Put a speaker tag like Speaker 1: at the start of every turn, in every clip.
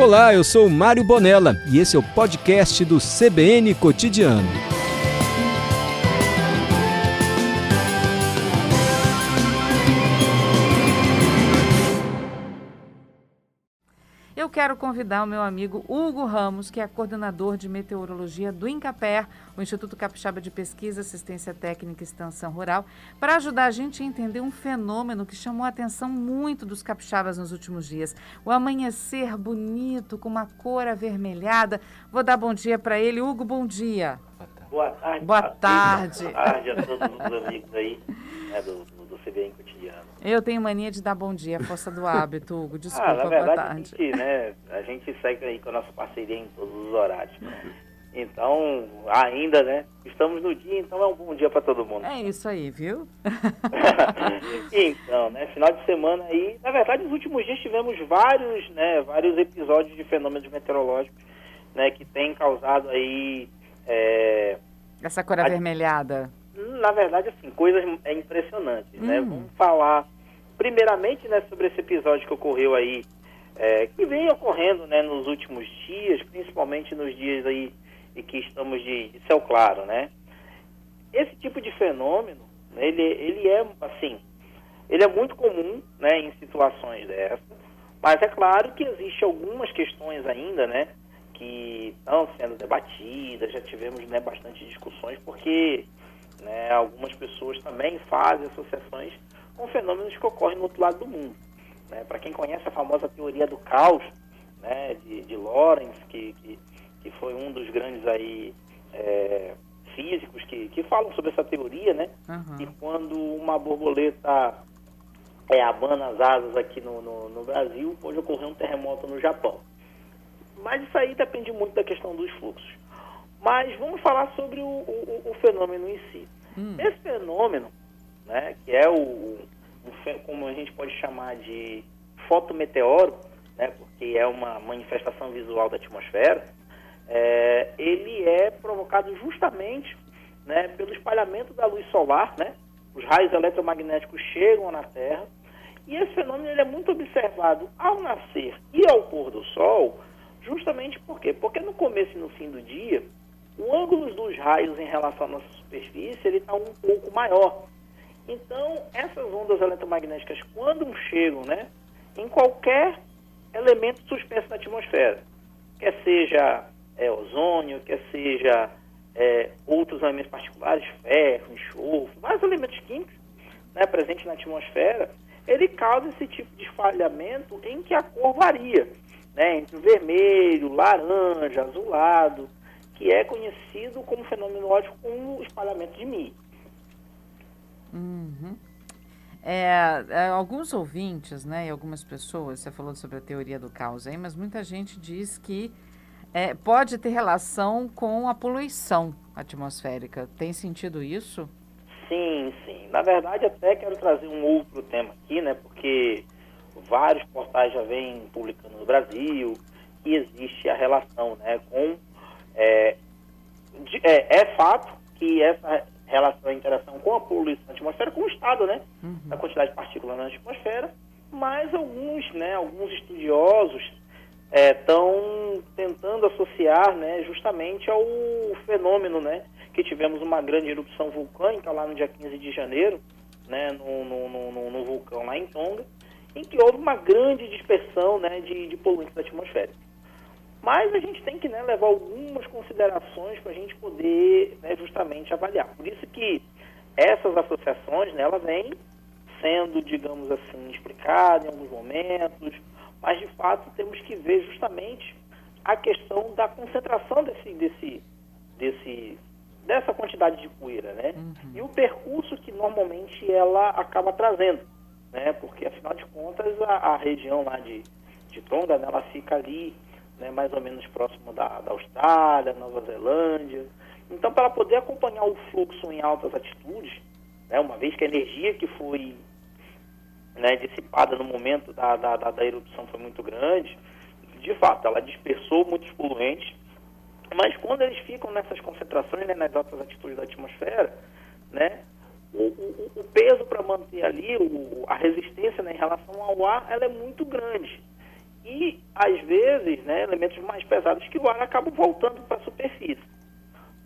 Speaker 1: Olá, eu sou Mário Bonella e esse é o podcast do CBN Cotidiano.
Speaker 2: Eu quero convidar o meu amigo Hugo Ramos, que é coordenador de meteorologia do INCAPER, o Instituto Capixaba de Pesquisa, Assistência Técnica e Extensão Rural, para ajudar a gente a entender um fenômeno que chamou a atenção muito dos capixabas nos últimos dias. O amanhecer bonito, com uma cor avermelhada. Vou dar bom dia para ele. Hugo, bom dia.
Speaker 3: Boa tarde.
Speaker 2: Boa tarde.
Speaker 3: Boa tarde a todos os amigos aí né, do, do CBN.
Speaker 2: Eu tenho mania de dar bom dia, força do hábito, Hugo. Desculpa,
Speaker 3: ah, na verdade,
Speaker 2: boa tarde.
Speaker 3: A gente, né, a gente segue aí com a nossa parceria em todos os horários. Então, ainda, né? Estamos no dia, então é um bom dia para todo mundo.
Speaker 2: É isso aí, viu?
Speaker 3: então, né? Final de semana aí, na verdade, nos últimos dias tivemos vários, né? Vários episódios de fenômenos meteorológicos, né? Que têm causado aí é,
Speaker 2: Essa cor avermelhada.
Speaker 3: Na verdade, assim, coisas é impressionantes, né?
Speaker 2: Hum.
Speaker 3: Vamos falar primeiramente, né, sobre esse episódio que ocorreu aí, é, que vem ocorrendo, né, nos últimos dias, principalmente nos dias aí em que estamos de, de céu claro, né? Esse tipo de fenômeno, né, ele, ele é, assim, ele é muito comum, né, em situações dessas, mas é claro que existe algumas questões ainda, né, que estão sendo debatidas, já tivemos, né, bastante discussões, porque né, algumas pessoas também fazem associações com fenômenos que ocorrem no outro lado do mundo. Né? Para quem conhece a famosa teoria do caos, né, de, de Lawrence, que, que, que foi um dos grandes aí, é, físicos que, que falam sobre essa teoria, né?
Speaker 2: Aham.
Speaker 3: E quando uma borboleta é, abana as asas aqui no, no, no Brasil, pode ocorrer um terremoto no Japão. Mas isso aí depende muito da questão dos fluxos. Mas vamos falar sobre o, o, o fenômeno em si.
Speaker 2: Hum.
Speaker 3: Esse fenômeno, né, que é o, como a gente pode chamar de fotometeoro, né, porque é uma manifestação visual da atmosfera, é, ele é provocado justamente né, pelo espalhamento da luz solar, né? Os raios eletromagnéticos chegam na Terra e esse fenômeno ele é muito observado ao nascer e ao pôr do sol, justamente por quê? Porque no começo e no fim do dia, o ângulo dos raios em relação à nossa superfície ele está um pouco maior. Então, essas ondas eletromagnéticas, quando chegam né, em qualquer elemento suspenso na atmosfera, quer seja é, ozônio, quer seja é, outros elementos particulares, ferro, enxofre, vários elementos químicos né, presentes na atmosfera, ele causa esse tipo de espalhamento em que a cor varia, né, entre vermelho, laranja, azulado, que é conhecido como fenômeno óptico como espalhamento de Mi.
Speaker 2: Uhum. É, é, alguns ouvintes, né, e algumas pessoas, você falou sobre a teoria do caos aí, mas muita gente diz que é, pode ter relação com a poluição atmosférica. Tem sentido isso?
Speaker 3: Sim, sim. Na verdade, até quero trazer um outro tema aqui, né? Porque vários portais já vêm publicando no Brasil que existe a relação, né? Com é, de- é, é fato que essa relação, a interação com a poluição atmosférica, com o estado, né? Da quantidade de partículas na atmosfera, mas alguns, né? Alguns estudiosos estão tentando associar, né? Justamente ao fenômeno, né? Que tivemos uma grande erupção vulcânica lá no dia 15 de janeiro, né? No, no, no- no- no vulcão lá em Tonga, em que houve uma grande dispersão, né? De, de poluentes atmosféricos. Mas a gente tem que né, levar algumas considerações para a gente poder né, justamente avaliar. Por isso que essas associações, né, ela vem sendo, digamos assim, explicada em alguns momentos, mas de fato temos que ver justamente a questão da concentração desse, desse, desse, dessa quantidade de poeira, né? E o percurso que normalmente ela acaba trazendo, né? Porque afinal de contas a, a região lá de, de Tonga, né, ela fica ali, né, mais ou menos próximo da, da Austrália, Nova Zelândia. Então, para poder acompanhar o fluxo em altas altitudes, né, uma vez que a energia que foi né, dissipada no momento da, da, da, da erupção foi muito grande, de fato, ela dispersou muitos poluentes, mas quando eles ficam nessas concentrações, né, nas altas altitudes da atmosfera, né, o, o, o peso para manter ali, o, a resistência né, em relação ao ar, ela é muito grande. E, às vezes, né, elementos mais pesados que o ar acabam voltando para a superfície.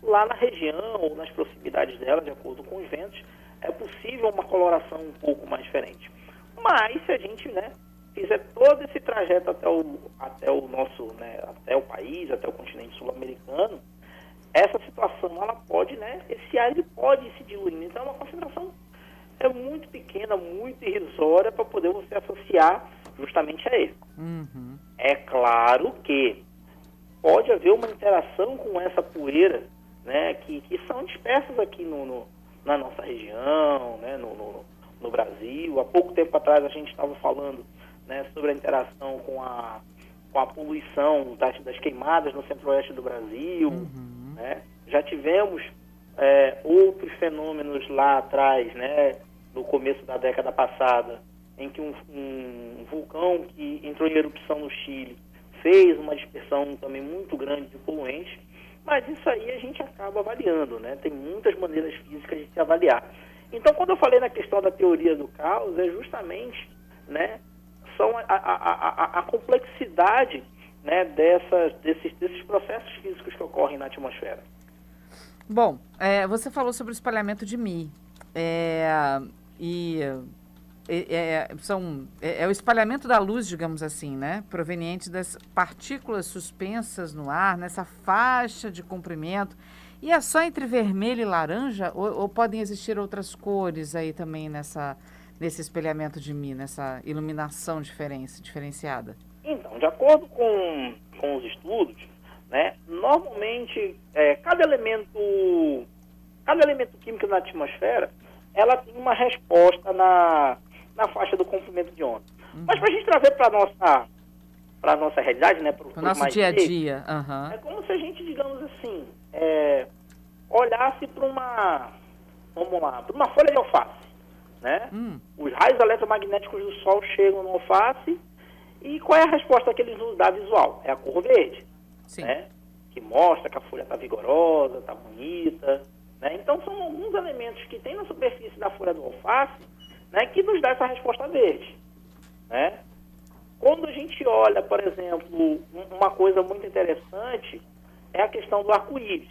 Speaker 3: Lá na região ou nas proximidades dela, de acordo com os ventos, é possível uma coloração um pouco mais diferente. Mas se a gente né, fizer todo esse trajeto até o, até o nosso, né, até o país, até o continente sul-americano, essa situação ela pode, né, esse ar ele pode se diluindo. Então é uma concentração é muito pequena, muito irrisória para poder você associar justamente a ele. Uhum. É claro que pode haver uma interação com essa poeira, né, que, que são dispersas aqui no, no na nossa região, né, no, no, no, Brasil. Há pouco tempo atrás a gente estava falando né, sobre a interação com a, com a poluição das, das queimadas no centro-oeste do Brasil. Uhum. Né? Já tivemos é, outros fenômenos lá atrás, né, no começo da década passada, em que um, um vulcão que entrou em erupção no Chile fez uma dispersão também muito grande de poluentes, mas isso aí a gente acaba avaliando, né? Tem muitas maneiras físicas de se avaliar. Então, quando eu falei na questão da teoria do caos, é justamente, né, são a, a, a, a complexidade né, dessas, desses, desses processos físicos que ocorrem na atmosfera.
Speaker 2: Bom, é, você falou sobre o espalhamento de Mi. É, e é, é, são, é, é, o espalhamento da luz, digamos assim, né? Proveniente das partículas suspensas no ar, nessa faixa de comprimento. E é só entre vermelho e laranja? Ou, ou podem existir outras cores aí também nessa, nesse espelhamento de mim, nessa iluminação diferença, diferenciada?
Speaker 3: Então, de acordo com, com os estudos, né, normalmente é, cada elemento cada elemento químico na atmosfera ela tem uma resposta na, na faixa do comprimento de onda. Uhum. Mas para a gente trazer para nossa para nossa realidade, né,
Speaker 2: para o nosso dia a dia, uhum.
Speaker 3: é como se a gente, digamos assim, é, olhasse para uma, vamos lá, para uma folha de alface, né? Hum. Os raios eletromagnéticos do Sol chegam no alface e qual é a resposta que eles nos dá visual? É a cor verde, Sim. né? Que mostra que a folha está vigorosa, está bonita, né? Então, são alguns elementos que tem na superfície da folha do alface né, que nos dá essa resposta verde. Né? Quando a gente olha, por exemplo, uma coisa muito interessante é a questão do arco-íris,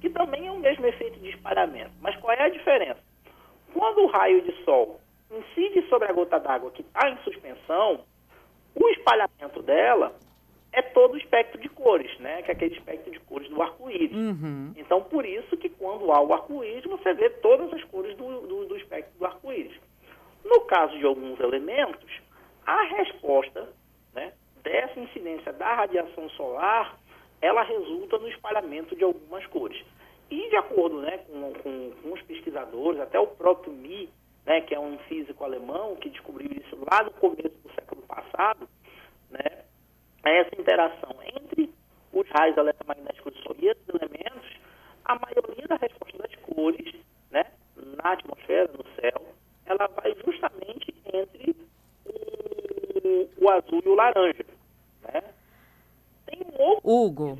Speaker 3: que também é o mesmo efeito de espalhamento. Mas qual é a diferença? Quando o raio de sol incide sobre a gota d'água que está em suspensão, o espalhamento dela é todo o espectro de cores, né? Que é aquele espectro de cores do arco-íris. Uhum. Então, por isso que quando há o arco-íris, você vê todas as cores do, do, do espectro do arco-íris. No caso de alguns elementos, a resposta né, dessa incidência da radiação solar, ela resulta no espalhamento de algumas cores. E de acordo né, com, com, com os pesquisadores, até o próprio Mi, né, que é um físico alemão que descobriu isso lá no começo do século passado, né, essa interação entre os raios eletromagnéticos do Sol e esses elementos, a maioria da resposta das cores né, na atmosfera, no céu, ela vai justamente entre o, azul e o laranja. Né?
Speaker 2: Tem um outro Hugo.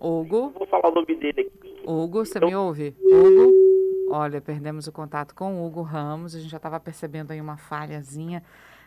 Speaker 2: Hugo.
Speaker 3: Vou falar o nome dele aqui.
Speaker 2: Hugo, você então, me ouve? Hugo. Olha, perdemos o contato com o Hugo Ramos. A gente já estava percebendo aí uma falhazinha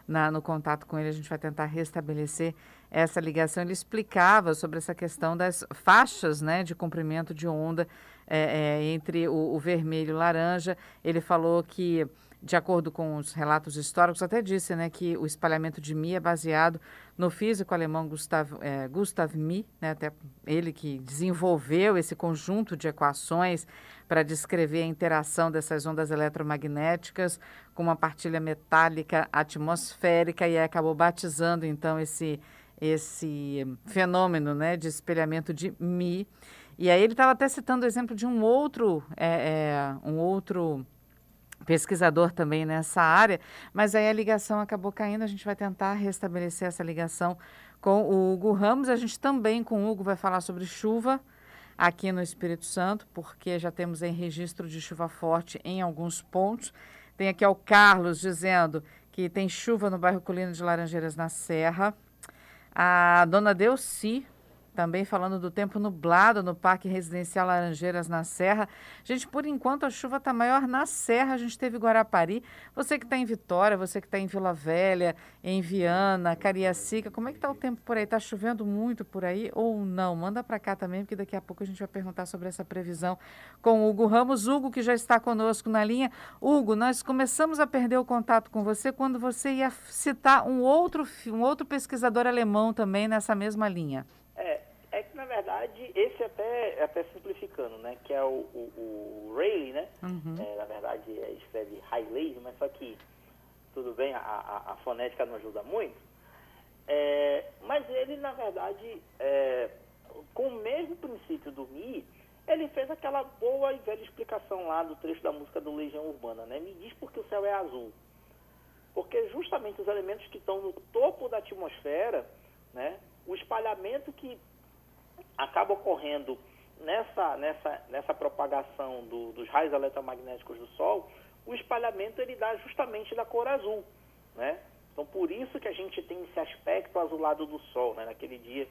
Speaker 2: na, no contato com ele. A gente vai tentar restabelecer essa ligação. Ele explicava sobre essa questão das faixas né, de comprimento de onda é, é, entre o, o vermelho e o laranja. Ele falou que de acordo com os relatos históricos, até disse né, que o espalhamento de Mi é baseado no físico alemão Gustav, é, Gustav Mi, né, até ele que desenvolveu esse conjunto de equações para descrever a interação dessas ondas eletromagnéticas com uma partilha metálica atmosférica e acabou batizando então esse, esse fenômeno né, de espelhamento de Mi. E aí ele estava até citando o exemplo de um outro, é, é, um outro pesquisador também nessa área, mas aí a ligação acabou caindo, a gente vai tentar restabelecer essa ligação com o Hugo Ramos. A gente também com o Hugo vai falar sobre chuva aqui no Espírito Santo, porque já temos em registro de chuva forte em alguns pontos. Tem aqui o Carlos dizendo que tem chuva no bairro Colina de Laranjeiras na Serra. A dona Delci também falando do tempo nublado no Parque Residencial Laranjeiras na Serra. Gente, por enquanto a chuva está maior na Serra, a gente teve Guarapari. Você que está em Vitória, você que está em Vila Velha, em Viana, Cariacica, como é que está o tempo por aí? Está chovendo muito por aí ou não? Manda para cá também, porque daqui a pouco a gente vai perguntar sobre essa previsão com o Hugo Ramos. Hugo, que já está conosco na linha. Hugo, nós começamos a perder o contato com você quando você ia citar um outro, um outro pesquisador alemão também nessa mesma linha.
Speaker 3: Verdade esse até até simplificando, né, que é o, o, o Rayleigh, né? Uhum. É, na verdade é, escreve Rayleigh, mas só que tudo bem, a, a, a fonética não ajuda muito. É, mas ele na verdade é, com o mesmo princípio do Mi, ele fez aquela boa e velha explicação lá do trecho da música do Legião Urbana, né? Me diz porque o céu é azul. Porque justamente os elementos que estão no topo da atmosfera, né? o espalhamento que acaba ocorrendo nessa, nessa, nessa propagação do, dos raios eletromagnéticos do Sol, o espalhamento ele dá justamente da cor azul, né? Então, por isso que a gente tem esse aspecto azulado do Sol, né? Naquele dia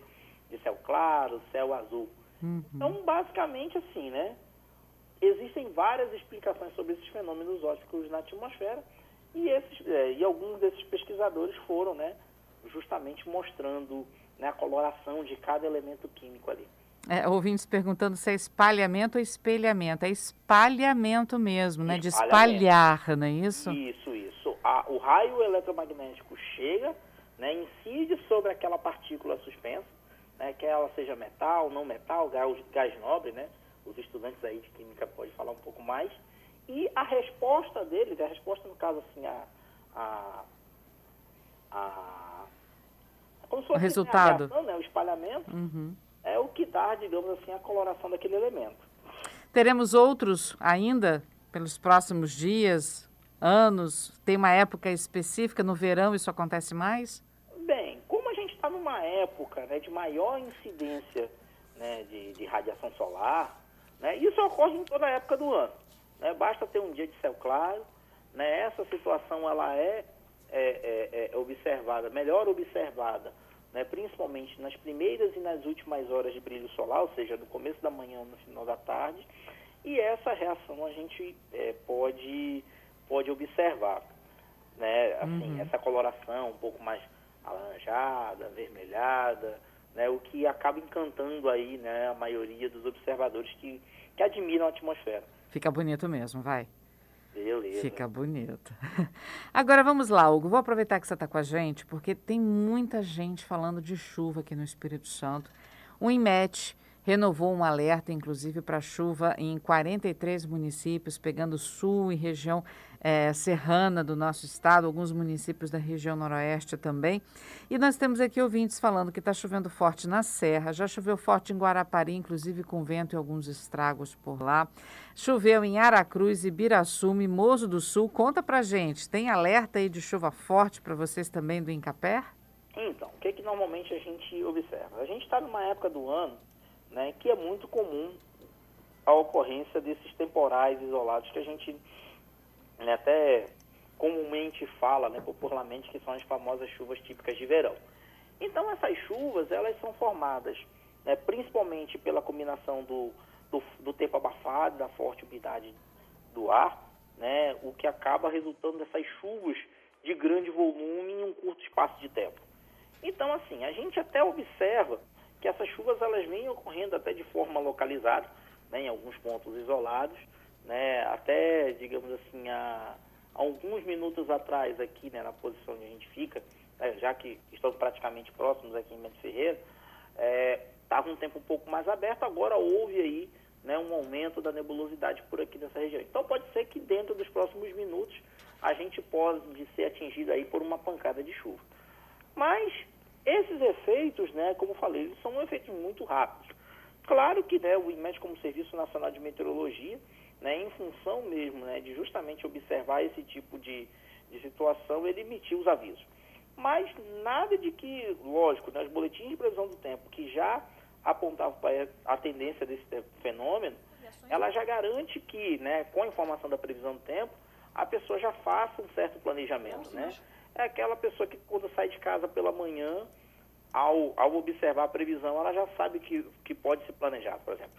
Speaker 3: de céu claro, céu azul. Uhum. Então, basicamente assim, né? Existem várias explicações sobre esses fenômenos ópticos na atmosfera e, esses, é, e alguns desses pesquisadores foram, né? Justamente mostrando né, a coloração de cada elemento químico ali.
Speaker 2: É, ouvintes perguntando se é espalhamento ou espelhamento. É espalhamento mesmo, né? De espalhar, não é isso?
Speaker 3: Isso, isso. A, o raio eletromagnético chega, né, incide sobre aquela partícula suspensa, né, que ela seja metal, não metal, gás, gás nobre, né? Os estudantes aí de química podem falar um pouco mais. E a resposta deles, a resposta no caso assim, a, a, a
Speaker 2: como se fosse o resultado.
Speaker 3: Reação, né, o espalhamento, uhum. é o que dá, digamos assim, a coloração daquele elemento.
Speaker 2: Teremos outros ainda pelos próximos dias, anos? Tem uma época específica? No verão isso acontece mais?
Speaker 3: Bem, como a gente está numa época né, de maior incidência né, de, de, radiação solar, né, isso ocorre em toda a época do ano. Né, basta ter um dia de céu claro, né, essa situação ela é, é, é, é observada, melhor observada né, principalmente nas primeiras e nas últimas horas de brilho solar, ou seja, no começo da manhã ou no final da tarde, e essa reação a gente é, pode, pode observar. Né, assim, uhum. Essa coloração um pouco mais alaranjada, avermelhada, né, o que acaba encantando aí né, a maioria dos observadores que, que admiram a atmosfera.
Speaker 2: Fica bonito mesmo, vai.
Speaker 3: Beleza.
Speaker 2: Fica bonito. Agora vamos lá, Hugo. Vou aproveitar que você está com a gente, porque tem muita gente falando de chuva aqui no Espírito Santo. O IMET renovou um alerta, inclusive, para chuva em 43 municípios, pegando sul e região é, serrana do nosso estado, alguns municípios da região noroeste também. E nós temos aqui ouvintes falando que está chovendo forte na Serra, já choveu forte em Guarapari, inclusive com vento e alguns estragos por lá. Choveu em Aracruz, Ibiraçu, Mimoso do Sul. Conta pra gente, tem alerta aí de chuva forte para vocês também do Incapé?
Speaker 3: Então, o que, que normalmente a gente observa? A gente está numa época do ano né, que é muito comum a ocorrência desses temporais isolados que a gente né, até comumente fala, né, popularmente, que são as famosas chuvas típicas de verão. Então essas chuvas elas são formadas né, principalmente pela combinação do, do, do, tempo abafado, da forte umidade do ar, né, o que acaba resultando nessas chuvas de grande volume em um curto espaço de tempo. Então assim, a gente até observa que essas chuvas elas vêm ocorrendo até de forma localizada, né, em alguns pontos isolados, né, até, digamos assim, há, alguns minutos atrás aqui, né, na posição onde a gente fica, né, já que estamos praticamente próximos aqui em Mendes Ferreira, estava é, um tempo um pouco mais aberto, agora houve aí né, um aumento da nebulosidade por aqui nessa região. Então pode ser que dentro dos próximos minutos a gente pode ser atingido aí por uma pancada de chuva. Mas esses efeitos, né, como falei, eles são efeitos muito rápidos. Claro que né, o IMET, como Serviço Nacional de Meteorologia, né, em função mesmo né, de justamente observar esse tipo de, de situação, ele emitiu os avisos. Mas nada de que, lógico, né, os boletins de previsão do tempo que já apontavam para a tendência desse fenômeno, ela já garante que, né, com a informação da previsão do tempo, a pessoa já faça um certo planejamento, né? É aquela pessoa que quando sai de casa pela manhã ao, ao observar a previsão, ela já sabe que, que pode se planejar. Por exemplo,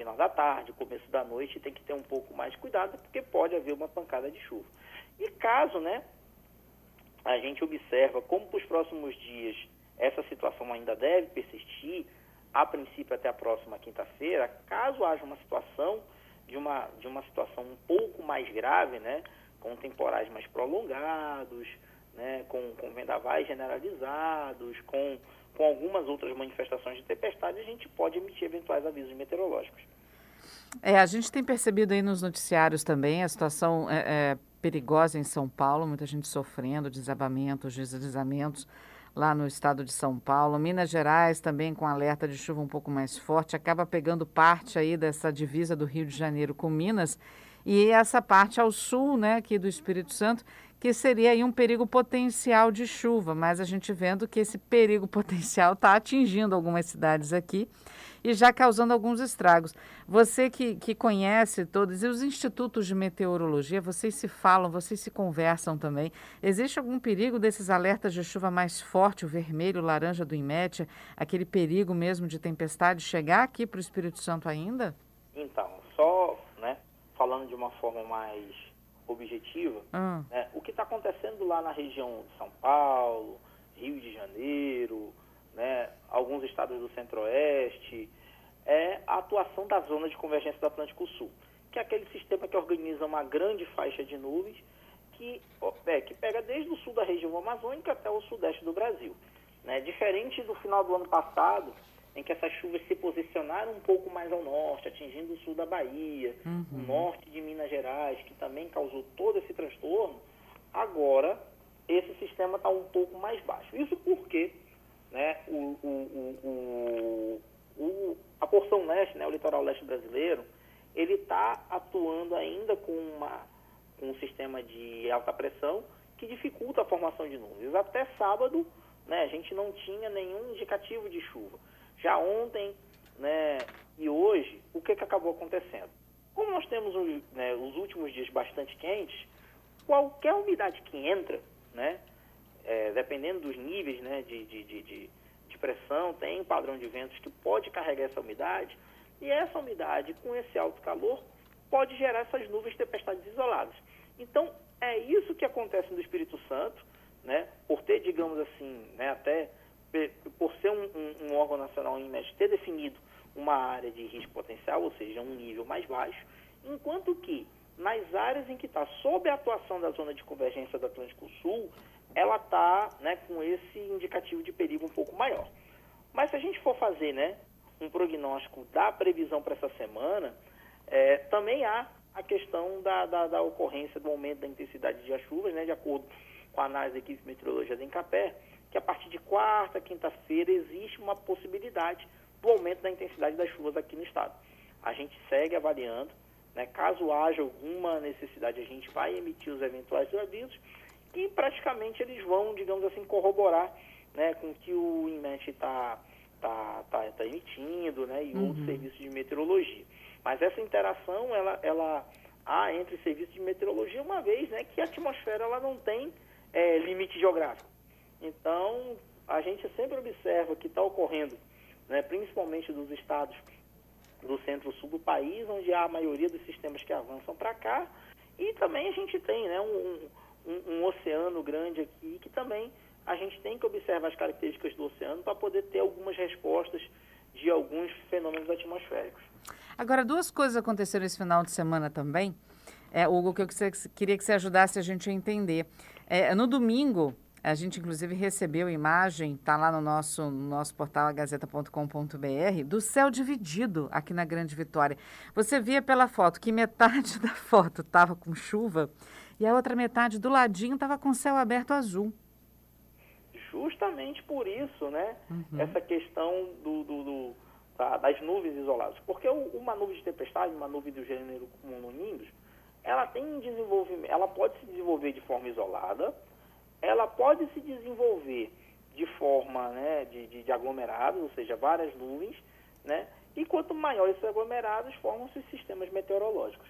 Speaker 3: final da tarde, começo da noite, tem que ter um pouco mais de cuidado, porque pode haver uma pancada de chuva. E caso, né, a gente observa como para os próximos dias essa situação ainda deve persistir, a princípio até a próxima quinta-feira, caso haja uma situação de uma, de uma situação um pouco mais grave, né, com temporais mais prolongados, né, com, com vendavais generalizados, com, com algumas outras manifestações de tempestade, a gente pode emitir eventuais avisos meteorológicos.
Speaker 2: É, a gente tem percebido aí nos noticiários também a situação é, é, perigosa em São Paulo, muita gente sofrendo desabamentos, deslizamentos lá no estado de São Paulo. Minas Gerais também com alerta de chuva um pouco mais forte, acaba pegando parte aí dessa divisa do Rio de Janeiro com Minas e essa parte ao sul, né, aqui do Espírito Santo, que seria aí um perigo potencial de chuva, mas a gente vendo que esse perigo potencial está atingindo algumas cidades aqui e já causando alguns estragos. Você que, que conhece todos, e os institutos de meteorologia, vocês se falam, vocês se conversam também. Existe algum perigo desses alertas de chuva mais forte, o vermelho, o laranja do IMET, aquele perigo mesmo de tempestade chegar aqui para o Espírito Santo ainda?
Speaker 3: Então, só né, falando de uma forma mais objetiva,
Speaker 2: ah.
Speaker 3: né, o que está acontecendo lá na região de São Paulo, Rio de Janeiro, né, alguns estados do Centro-Oeste, é a atuação da zona de convergência do Atlântico Sul, que é aquele sistema que organiza uma grande faixa de nuvens que, é, que pega desde o sul da região amazônica até o sudeste do Brasil. Né? Diferente do final do ano passado, em que essas chuvas se posicionaram um pouco mais ao norte, atingindo o sul da Bahia,
Speaker 2: uhum.
Speaker 3: o norte de Minas Gerais, que também causou todo esse transtorno, agora esse sistema está um pouco mais baixo. Isso porque né, o, o, o, a porção leste, né, o litoral leste brasileiro, ele está atuando ainda com, uma, com um sistema de alta pressão que dificulta a formação de nuvens. Até sábado, né, a gente não tinha nenhum indicativo de chuva. Já ontem né, e hoje, o que, que acabou acontecendo? Como nós temos né, os últimos dias bastante quentes, qualquer umidade que entra, né, é, dependendo dos níveis né, de, de, de, de, pressão, tem um padrão de ventos que pode carregar essa umidade, e essa umidade, com esse alto calor, pode gerar essas nuvens tempestades isoladas. Então, é isso que acontece no Espírito Santo, né, por ter, digamos assim, né, até por ser um, um, um órgão nacional em média, ter definido uma área de risco potencial, ou seja, um nível mais baixo, enquanto que nas áreas em que está sob a atuação da zona de convergência do Atlântico Sul, ela está né, com esse indicativo de perigo um pouco maior. Mas se a gente for fazer né, um prognóstico da previsão para essa semana, é, também há a questão da, da, da, ocorrência do aumento da intensidade de chuvas, né, de acordo com a análise da equipe de meteorologia da Encapé, que a partir de quarta, quinta-feira, existe uma possibilidade do aumento da intensidade das chuvas aqui no estado. A gente segue avaliando, né? caso haja alguma necessidade, a gente vai emitir os eventuais avisos e praticamente eles vão, digamos assim, corroborar né, com o que o INMET está tá, tá, tá emitindo né, e uhum. outros serviços de meteorologia. Mas essa interação, ela, ela há entre serviços de meteorologia, uma vez né, que a atmosfera ela não tem é, limite geográfico. Então, a gente sempre observa que está ocorrendo, né, principalmente dos estados do centro-sul do país, onde há a maioria dos sistemas que avançam para cá, e também a gente tem né, um, um, um, oceano grande aqui, que também a gente tem que observar as características do oceano para poder ter algumas respostas de alguns fenômenos atmosféricos.
Speaker 2: Agora, duas coisas aconteceram esse final de semana também, é, Hugo, que eu queria que você ajudasse a gente a entender. É, no domingo, a gente, inclusive, recebeu imagem, está lá no nosso, no nosso portal gazeta.com.br, do céu dividido aqui na Grande Vitória. Você via pela foto que metade da foto estava com chuva e a outra metade do ladinho estava com céu aberto azul.
Speaker 3: Justamente por isso, né? Uhum. Essa questão do, do, do tá, das nuvens isoladas. Porque uma nuvem de tempestade, uma nuvem do gênero cumulonimbus, ela tem desenvolvimento, ela pode se desenvolver de forma isolada, ela pode se desenvolver de forma né, de, de, de aglomerados, ou seja, várias nuvens, né? E quanto maior esses aglomerados, formam-se sistemas meteorológicos.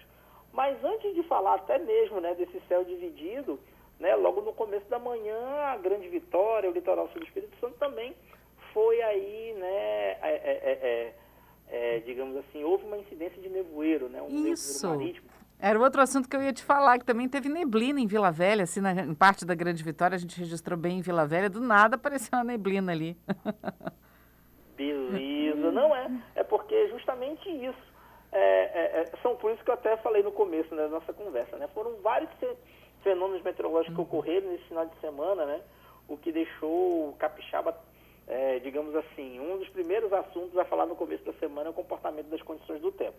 Speaker 3: Mas antes de falar até mesmo né, desse céu dividido, né, logo no começo da manhã, a Grande Vitória, o litoral sul do Espírito Santo também foi aí, né, é, é, é, digamos assim, houve uma incidência de nevoeiro, né, um
Speaker 2: Isso.
Speaker 3: nevoeiro marítimo.
Speaker 2: Era outro assunto que eu ia te falar, que também teve neblina em Vila Velha, assim, na, em parte da Grande Vitória, a gente registrou bem em Vila Velha, do nada apareceu uma neblina ali.
Speaker 3: Beleza, não é, é porque justamente isso. É, é, são por isso que eu até falei no começo né, da nossa conversa, né? Foram vários fenômenos meteorológicos que ocorreram nesse final de semana, né? O que deixou o capixaba, é, digamos assim, um dos primeiros assuntos a falar no começo da semana é o comportamento das condições do tempo.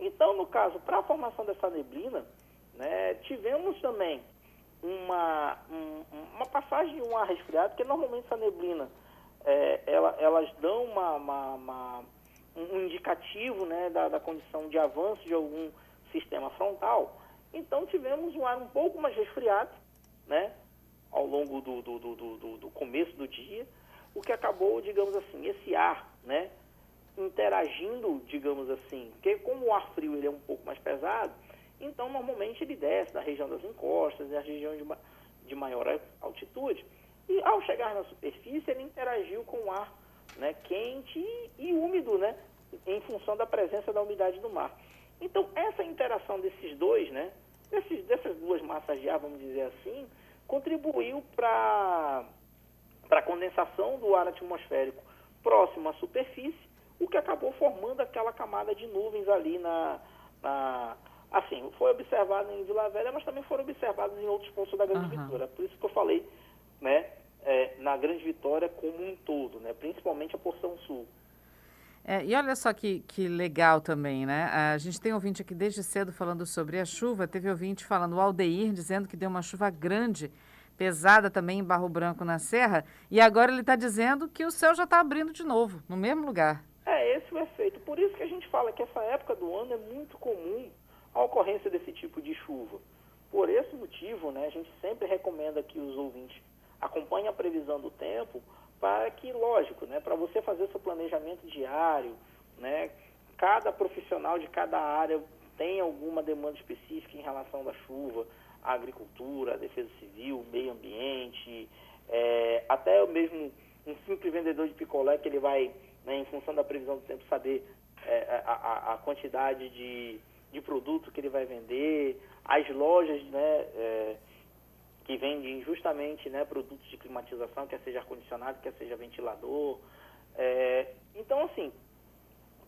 Speaker 3: Então, no caso, para a formação dessa neblina, né, tivemos também uma, um, uma passagem de um ar resfriado, porque normalmente essa neblina, é, ela, elas dão uma, uma, uma, um indicativo né, da, da condição de avanço de algum sistema frontal. Então tivemos um ar um pouco mais resfriado, né, ao longo do, do, do, do, do começo do dia, o que acabou, digamos assim, esse ar, né, interagindo, digamos assim, porque como o ar frio ele é um pouco mais pesado, então normalmente ele desce da região das encostas, da região de, de maior altitude, e ao chegar na superfície ele interagiu com o ar né, quente e, e úmido, né, em função da presença da umidade do mar. Então essa interação desses dois, né, desses, dessas duas massas de ar, vamos dizer assim, contribuiu para a condensação do ar atmosférico próximo à superfície o que acabou formando aquela camada de nuvens ali na, na assim, foi observado em Vila Velha, mas também foram observados em outros pontos da Grande uhum. Vitória. Por isso que eu falei, né, é, na Grande Vitória como um todo, né, principalmente a porção sul.
Speaker 2: É, e olha só que, que legal também, né? A gente tem ouvinte aqui desde cedo falando sobre a chuva. Teve ouvinte falando, o Aldeir, dizendo que deu uma chuva grande, pesada também em Barro Branco na Serra. E agora ele está dizendo que o céu já está abrindo de novo, no mesmo lugar.
Speaker 3: É esse o efeito. Por isso que a gente fala que essa época do ano é muito comum a ocorrência desse tipo de chuva. Por esse motivo, né, a gente sempre recomenda que os ouvintes acompanhem a previsão do tempo para que, lógico, né, para você fazer seu planejamento diário, né, cada profissional de cada área tem alguma demanda específica em relação da chuva, a agricultura, a defesa civil, meio ambiente, é, até mesmo um simples vendedor de picolé que ele vai né, em função da previsão do tempo, saber é, a, a, quantidade de, de produto que ele vai vender, as lojas né, é, que vendem justamente né, produtos de climatização, quer seja ar-condicionado, quer seja ventilador. É, então, assim,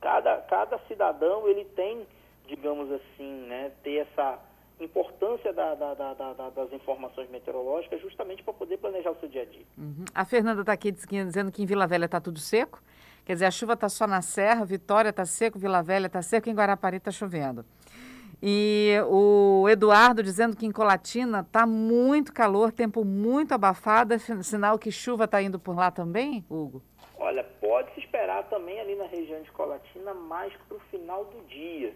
Speaker 3: cada, cada cidadão ele tem, digamos assim, né, ter essa importância da, da, da, das informações meteorológicas justamente para poder planejar o seu dia a dia.
Speaker 2: Uhum. A Fernanda está aqui dizendo que em Vila Velha está tudo seco. Quer dizer, a chuva está só na Serra, Vitória está seco, Vila Velha está seco, em Guarapari está chovendo. E o Eduardo dizendo que em Colatina está muito calor, tempo muito abafado, é sinal que chuva está indo por lá também, Hugo?
Speaker 3: Olha, pode se esperar também ali na região de Colatina mais para o final do dia,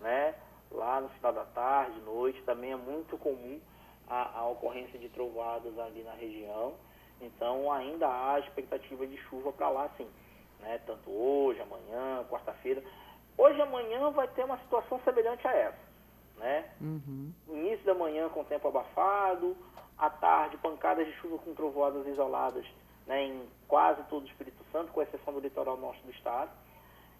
Speaker 3: né? Lá no final da tarde, noite, também é muito comum a, a ocorrência de trovoadas ali na região. Então ainda há expectativa de chuva para lá, sim né? Tanto hoje, amanhã, quarta-feira. Hoje e amanhã vai ter uma situação semelhante a essa, né? Uhum. Início da manhã com tempo abafado, à tarde pancadas de chuva com trovoadas isoladas, né? Em quase todo o Espírito Santo, com exceção do litoral norte do estado.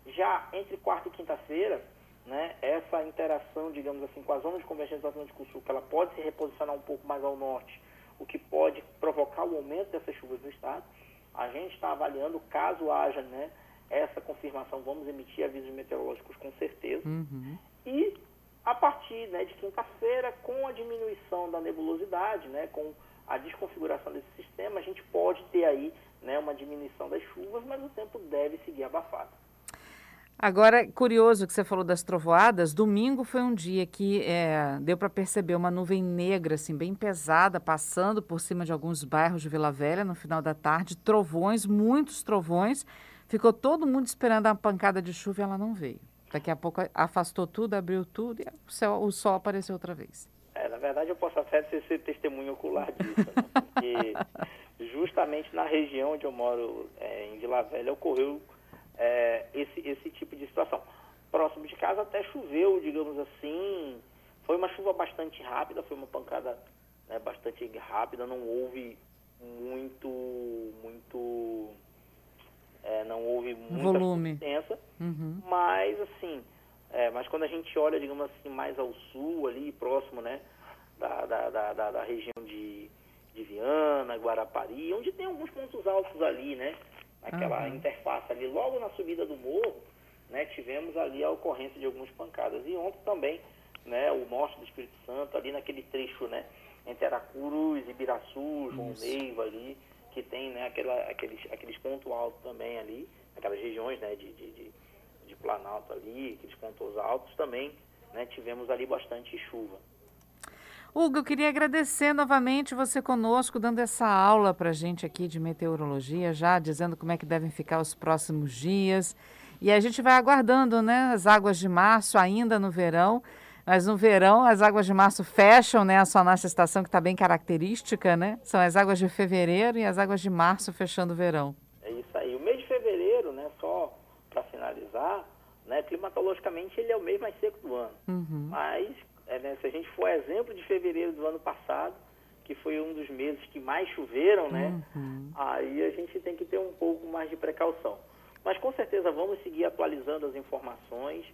Speaker 3: Já entre quarta e quinta-feira, né? Essa interação, digamos assim, com a zona de convergência do Atlântico Sul, que ela pode se reposicionar um pouco mais ao norte, o que pode provocar o aumento dessas chuvas no estado a gente está avaliando, caso haja né, essa confirmação, vamos emitir avisos meteorológicos com certeza. Uhum. E a partir né, de quinta-feira, com a diminuição da nebulosidade, né, com a desconfiguração desse sistema, a gente pode ter aí né, uma diminuição das chuvas, mas o tempo deve seguir abafado.
Speaker 2: Agora, curioso que você falou das trovoadas, domingo foi um dia que é, deu para perceber uma nuvem negra, assim, bem pesada, passando por cima de alguns bairros de Vila Velha no final da tarde, trovões, muitos trovões. Ficou todo mundo esperando a pancada de chuva e ela não veio. Daqui a pouco afastou tudo, abriu tudo e o, céu, o sol apareceu outra vez.
Speaker 3: É, na verdade, eu posso até ser testemunho ocular disso, né? porque justamente na região onde eu moro, é, em Vila Velha, ocorreu é, esse, esse tipo de situação. Próximo de casa até choveu, digamos assim, foi uma chuva bastante rápida, foi uma pancada né, bastante rápida, não houve muito, muito, é,
Speaker 2: volume
Speaker 3: intensa, uhum. mas assim, é, mas quando a gente olha, digamos assim, mais ao sul, ali próximo, né, da, da, da, da, da região de, de Viana, Guarapari, onde tem alguns pontos altos ali, né, naquela uhum. interface ali, logo na subida do morro, né, tivemos ali a ocorrência de algumas pancadas. E ontem também, né, o norte do Espírito Santo, ali naquele trecho, né, entre Aracruz, Ibiraçu, João Neiva ali, que tem, né, aquela, aqueles, aqueles pontos altos também ali, aquelas regiões, né, de, de, de, de Planalto ali, aqueles pontos altos também, né, tivemos ali bastante chuva.
Speaker 2: Hugo, eu queria agradecer novamente você conosco, dando essa aula para a gente aqui de meteorologia, já dizendo como é que devem ficar os próximos dias. E a gente vai aguardando, né? As águas de março ainda no verão. Mas no verão as águas de março fecham, né? A sua nossa estação que está bem característica, né? São as águas de fevereiro e as águas de março fechando o verão.
Speaker 3: É isso aí. O mês de fevereiro, né? Só para finalizar, né? Climatologicamente ele é o mês mais seco do ano. Uhum. Mas é, né, se a gente for exemplo de fevereiro do ano passado, que foi um dos meses que mais choveram, né? Uhum. Aí a gente tem que ter um pouco mais de precaução. Mas com certeza vamos seguir atualizando as informações,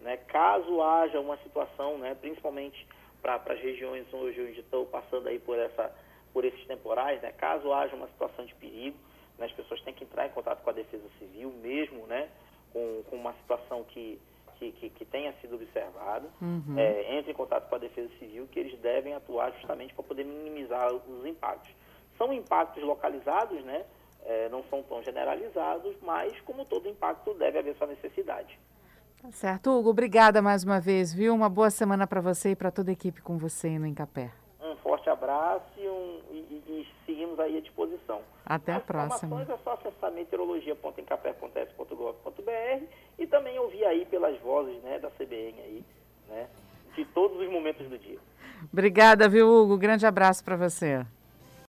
Speaker 3: né? Caso haja uma situação, né, principalmente para as regiões hoje onde estão passando aí por essa por esses temporais, né? Caso haja uma situação de perigo, né, as pessoas têm que entrar em contato com a Defesa Civil, mesmo, né, com, com uma situação que que, que, que, tenha sido observada, uhum. é, entre em contato com a Defesa Civil, que eles devem atuar justamente para poder minimizar os impactos. São impactos localizados, né? é, não são tão generalizados, mas como todo impacto deve haver sua necessidade.
Speaker 2: Tá certo. Hugo, obrigada mais uma vez, viu? Uma boa semana para você e para toda a equipe com você no Encapé.
Speaker 3: Abraço e, um, e, e seguimos aí à disposição.
Speaker 2: Até As a próxima.
Speaker 3: As informações é só acessar meteorologia.encapé.s.gov.br e também ouvir aí pelas vozes né, da CBN aí, né, de todos os momentos do dia.
Speaker 2: Obrigada, viu, Hugo? Grande abraço para você.